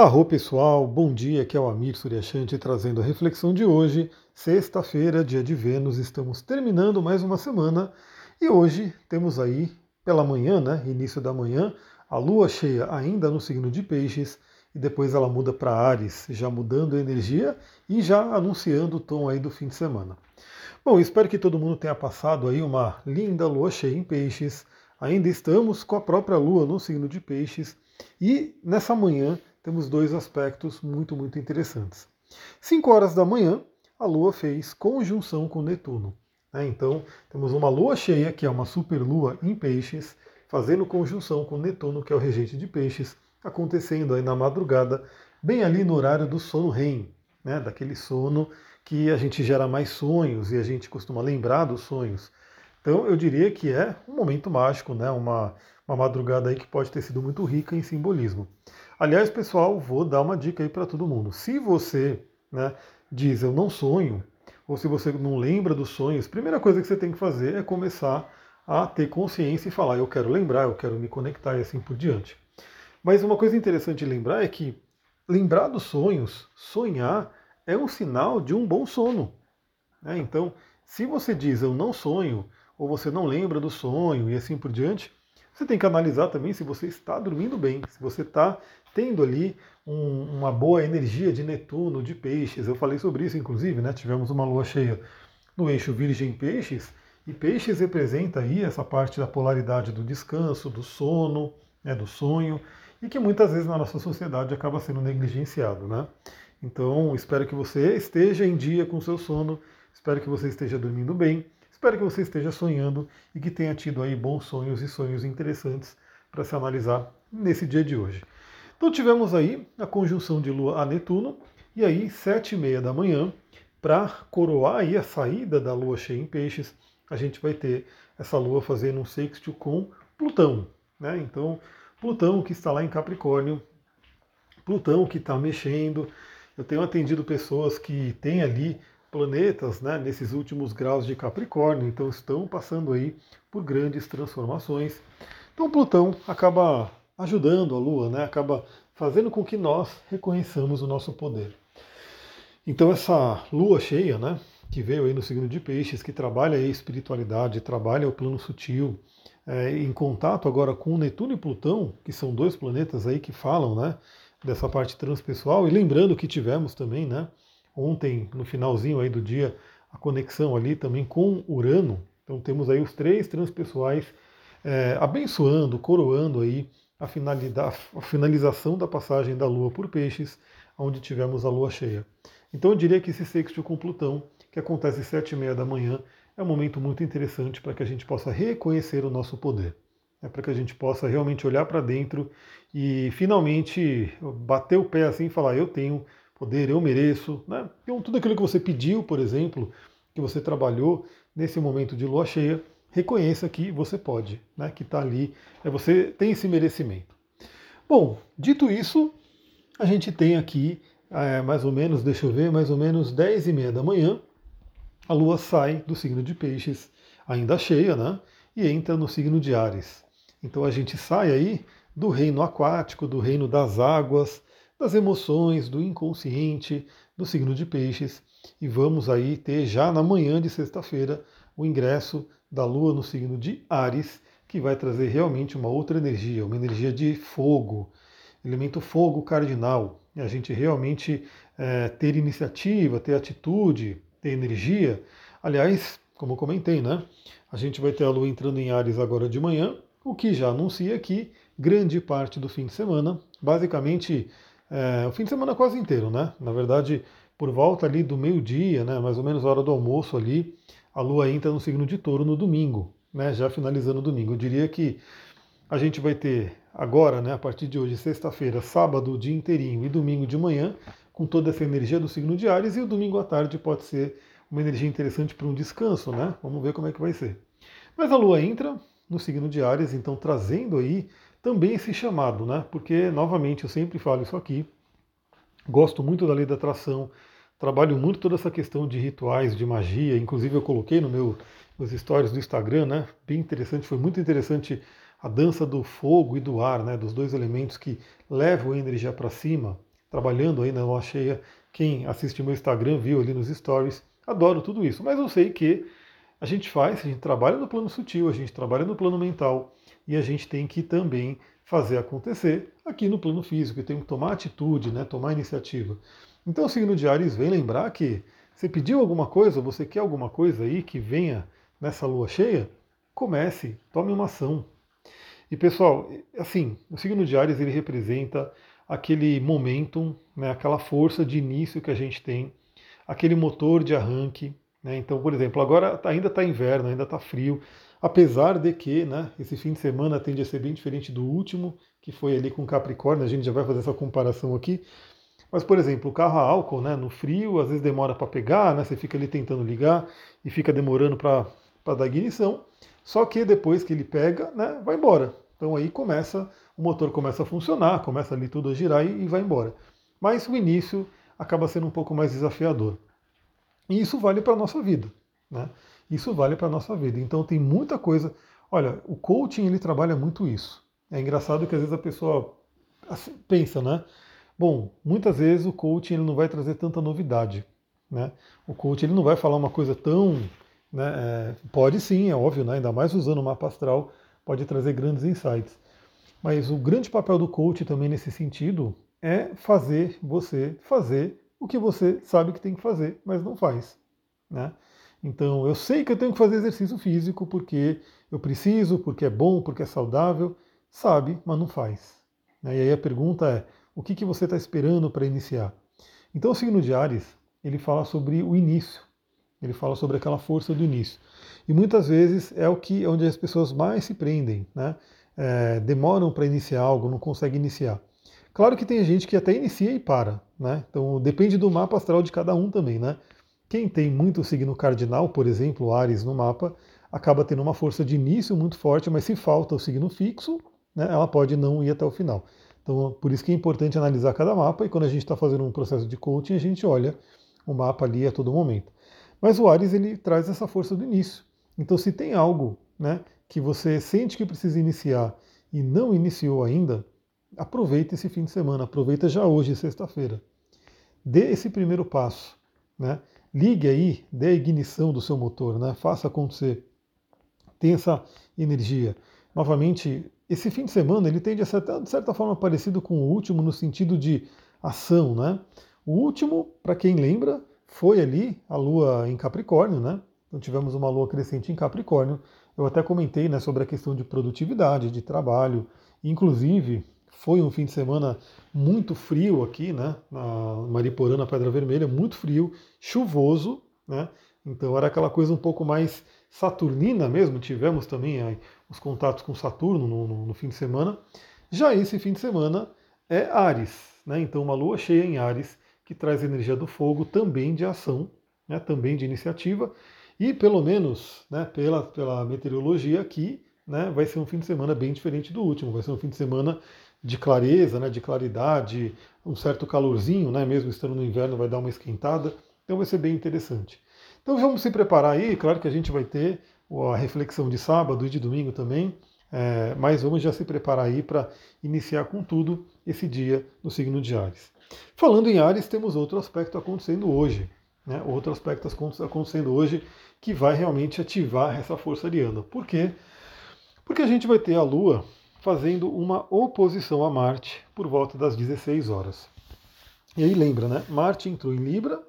Arro pessoal, bom dia, aqui é o Amir Suryashanti trazendo a reflexão de hoje, sexta-feira, dia de Vênus, estamos terminando mais uma semana e hoje temos aí pela manhã, né, início da manhã, a lua cheia ainda no signo de Peixes e depois ela muda para Ares, já mudando a energia e já anunciando o tom aí do fim de semana. Bom, espero que todo mundo tenha passado aí uma linda lua cheia em Peixes. Ainda estamos com a própria lua no signo de Peixes e nessa manhã temos dois aspectos muito, muito interessantes. 5 horas da manhã, a Lua fez conjunção com Netuno. Né? Então, temos uma Lua cheia, que é uma superlua em peixes, fazendo conjunção com Netuno, que é o regente de peixes, acontecendo aí na madrugada, bem ali no horário do sono REM, né? daquele sono que a gente gera mais sonhos e a gente costuma lembrar dos sonhos. Então eu diria que é um momento mágico, né? uma, uma madrugada aí que pode ter sido muito rica em simbolismo. Aliás, pessoal, vou dar uma dica aí para todo mundo. Se você né, diz eu não sonho, ou se você não lembra dos sonhos, a primeira coisa que você tem que fazer é começar a ter consciência e falar eu quero lembrar, eu quero me conectar e assim por diante. Mas uma coisa interessante de lembrar é que lembrar dos sonhos, sonhar, é um sinal de um bom sono. Né? Então, se você diz eu não sonho, ou você não lembra do sonho e assim por diante, você tem que analisar também se você está dormindo bem, se você está tendo ali um, uma boa energia de Netuno, de peixes. Eu falei sobre isso, inclusive, né? Tivemos uma lua cheia no eixo Virgem Peixes, e peixes representa aí essa parte da polaridade do descanso, do sono, né, do sonho, e que muitas vezes na nossa sociedade acaba sendo negligenciado. Né? Então, espero que você esteja em dia com o seu sono, espero que você esteja dormindo bem Espero que você esteja sonhando e que tenha tido aí bons sonhos e sonhos interessantes para se analisar nesse dia de hoje. Então tivemos aí a conjunção de Lua a Netuno, e aí, sete e meia da manhã, para coroar aí a saída da Lua cheia em peixes, a gente vai ter essa Lua fazendo um sextil com Plutão. Né? Então, Plutão que está lá em Capricórnio, Plutão que está mexendo. Eu tenho atendido pessoas que têm ali planetas né, nesses últimos graus de Capricórnio, então estão passando aí por grandes transformações. Então Plutão acaba ajudando a Lua, né, acaba fazendo com que nós reconheçamos o nosso poder. Então essa Lua cheia, né, que veio aí no signo de Peixes, que trabalha a espiritualidade, trabalha o plano sutil, é, em contato agora com Netuno e Plutão, que são dois planetas aí que falam, né, dessa parte transpessoal, e lembrando que tivemos também, né, ontem, no finalzinho aí do dia, a conexão ali também com Urano. Então temos aí os três transpessoais é, abençoando, coroando aí a, a finalização da passagem da Lua por Peixes, onde tivemos a Lua cheia. Então eu diria que esse sexto com Plutão, que acontece às sete e meia da manhã, é um momento muito interessante para que a gente possa reconhecer o nosso poder. É para que a gente possa realmente olhar para dentro e finalmente bater o pé assim e falar: eu tenho poder, eu mereço. Né? Então, tudo aquilo que você pediu, por exemplo, que você trabalhou nesse momento de lua cheia, reconheça que você pode, né? que está ali, é, você tem esse merecimento. Bom, dito isso, a gente tem aqui é, mais ou menos, deixa eu ver, mais ou menos 10 e meia da manhã, a lua sai do signo de peixes, ainda cheia, né? E entra no signo de Ares. Então a gente sai aí do reino aquático, do reino das águas, das emoções, do inconsciente, do signo de peixes. E vamos aí ter já na manhã de sexta-feira o ingresso da Lua no signo de Ares, que vai trazer realmente uma outra energia, uma energia de fogo, elemento fogo cardinal. E a gente realmente é, ter iniciativa, ter atitude, ter energia. Aliás, como comentei, né? A gente vai ter a Lua entrando em Ares agora de manhã, o que já anuncia que grande parte do fim de semana, basicamente é, o fim de semana quase inteiro, né? Na verdade, por volta ali do meio-dia, né, mais ou menos a hora do almoço ali, a Lua entra no signo de touro no domingo, né, já finalizando o domingo. Eu diria que a gente vai ter agora, né, a partir de hoje, sexta-feira, sábado, o dia inteirinho e domingo de manhã, com toda essa energia do signo de Ares, e o domingo à tarde pode ser uma energia interessante para um descanso, né? Vamos ver como é que vai ser. Mas a Lua entra no signo de Ares, então trazendo aí também esse chamado, né? Porque, novamente, eu sempre falo isso aqui, gosto muito da lei da atração, trabalho muito toda essa questão de rituais, de magia, inclusive eu coloquei no meu nos stories do Instagram, né? Bem interessante, foi muito interessante a dança do fogo e do ar, né? Dos dois elementos que levam a energia para cima. trabalhando aí na lua cheia. Quem assiste meu Instagram viu ali nos stories. Adoro tudo isso, mas eu sei que a gente faz, a gente trabalha no plano sutil, a gente trabalha no plano mental e a gente tem que também fazer acontecer aqui no plano físico, e tem que tomar atitude, né, tomar iniciativa. Então o signo de Ares vem lembrar que você pediu alguma coisa, você quer alguma coisa aí que venha nessa lua cheia, comece, tome uma ação. E pessoal, assim, o signo de Ares ele representa aquele momentum, né, aquela força de início que a gente tem, aquele motor de arranque. Né? Então, por exemplo, agora ainda está inverno, ainda está frio, apesar de que né, esse fim de semana tende a ser bem diferente do último, que foi ali com Capricórnio, a gente já vai fazer essa comparação aqui. Mas, por exemplo, o carro a álcool, né, no frio, às vezes demora para pegar, né, você fica ali tentando ligar e fica demorando para dar ignição. Só que depois que ele pega, né, vai embora. Então aí começa, o motor começa a funcionar, começa ali tudo a girar e, e vai embora. Mas o início acaba sendo um pouco mais desafiador. E isso vale para a nossa vida. Né? Isso vale para a nossa vida. Então tem muita coisa. Olha, o coaching ele trabalha muito isso. É engraçado que às vezes a pessoa assim, pensa, né? Bom, muitas vezes o coaching ele não vai trazer tanta novidade. Né? O coaching ele não vai falar uma coisa tão. Né, é, pode sim, é óbvio, né? ainda mais usando o mapa astral, pode trazer grandes insights. Mas o grande papel do coach também nesse sentido é fazer você fazer o que você sabe que tem que fazer, mas não faz. Né? Então, eu sei que eu tenho que fazer exercício físico porque eu preciso, porque é bom, porque é saudável, sabe, mas não faz. Né? E aí a pergunta é: o que, que você está esperando para iniciar? Então o signo de Ares, ele fala sobre o início, ele fala sobre aquela força do início. E muitas vezes é o que onde as pessoas mais se prendem, né? É, demoram para iniciar algo, não conseguem iniciar. Claro que tem gente que até inicia e para, né? Então depende do mapa astral de cada um também, né? Quem tem muito signo cardinal, por exemplo, Ares no mapa, acaba tendo uma força de início muito forte, mas se falta o signo fixo, né, ela pode não ir até o final. Então, por isso que é importante analisar cada mapa e quando a gente está fazendo um processo de coaching, a gente olha o mapa ali a todo momento. Mas o Ares ele traz essa força do início. Então, se tem algo né, que você sente que precisa iniciar e não iniciou ainda, aproveita esse fim de semana, aproveita já hoje, sexta-feira. Dê esse primeiro passo. Né? Ligue aí, dê a ignição do seu motor, né? faça acontecer. Tenha essa energia. Novamente, esse fim de semana ele tende a ser de certa forma parecido com o último no sentido de ação, né? O último, para quem lembra, foi ali a lua em Capricórnio, né? Então tivemos uma lua crescente em Capricórnio. Eu até comentei né, sobre a questão de produtividade, de trabalho. Inclusive, foi um fim de semana muito frio aqui, né? Na Mariporã, na Pedra Vermelha, muito frio, chuvoso, né? Então era aquela coisa um pouco mais saturnina mesmo. Tivemos também os contatos com Saturno no, no, no, fim de semana. Já esse fim de semana é Ares, né? então uma lua cheia em Ares, que traz energia do fogo, também de ação, né? também de iniciativa, e pelo menos né, pela, pela meteorologia aqui, né, vai ser um fim de semana bem diferente do último, vai ser um fim de semana de clareza, né, de claridade, um certo calorzinho, né, mesmo estando no inverno vai dar uma esquentada, então vai ser bem interessante. Então vamos se preparar aí, claro que a gente vai ter a reflexão de sábado e de domingo também, é, mas vamos já se preparar aí para iniciar com tudo esse dia no signo de Ares. Falando em Ares, temos outro aspecto acontecendo hoje, né? outro aspecto acontecendo hoje que vai realmente ativar essa força ariana. Por quê? Porque a gente vai ter a Lua fazendo uma oposição a Marte por volta das 16 horas. E aí lembra, né? Marte entrou em Libra,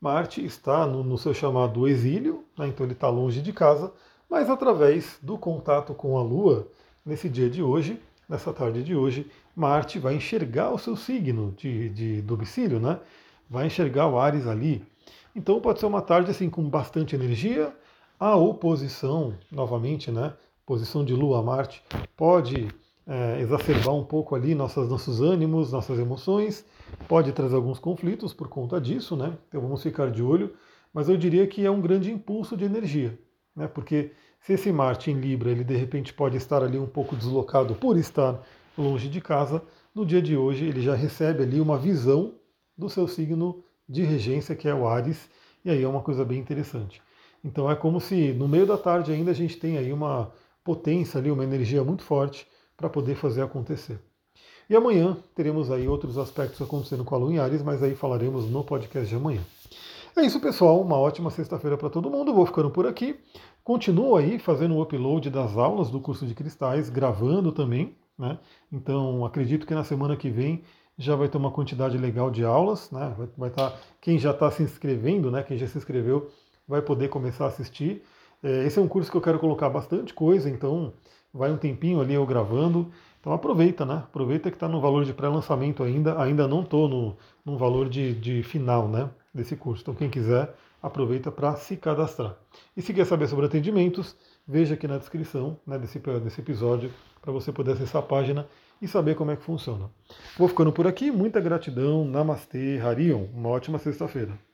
Marte está no, no seu chamado exílio, né, então ele está longe de casa, mas através do contato com a Lua, nesse dia de hoje, nessa tarde de hoje, Marte vai enxergar o seu signo de, de domicílio, né? vai enxergar o Ares ali. Então pode ser uma tarde assim com bastante energia, a oposição, novamente, né? Posição de Lua a Marte, pode é, exacerbar um pouco ali nossas, nossos ânimos, nossas emoções, pode trazer alguns conflitos por conta disso, né? Então vamos ficar de olho, mas eu diria que é um grande impulso de energia, né? Porque se esse Marte em Libra, ele de repente pode estar ali um pouco deslocado por estar longe de casa, no dia de hoje ele já recebe ali uma visão do seu signo de regência, que é o Ares, e aí é uma coisa bem interessante. Então é como se no meio da tarde ainda a gente tem aí uma potência ali, uma energia muito forte para poder fazer acontecer. E amanhã teremos aí outros aspectos acontecendo com a Lua em Ares, mas aí falaremos no podcast de amanhã. É isso, pessoal. Uma ótima sexta-feira para todo mundo. Vou ficando por aqui. Continuo aí fazendo o upload das aulas do curso de cristais, gravando também. Né? Então, acredito que na semana que vem já vai ter uma quantidade legal de aulas. Né? Vai, vai tá, quem já está se inscrevendo, né? quem já se inscreveu, vai poder começar a assistir. É, esse é um curso que eu quero colocar bastante coisa, então vai um tempinho ali eu gravando. Então aproveita, né? Aproveita que está no valor de pré-lançamento ainda. Ainda não estou no, no valor de, de final né, desse curso. Então quem quiser, aproveita para se cadastrar. E se quer saber sobre atendimentos, veja aqui na descrição né, desse, desse episódio para você poder acessar a página e saber como é que funciona. Vou ficando por aqui. Muita gratidão. Namastê, Harion. Uma ótima sexta-feira.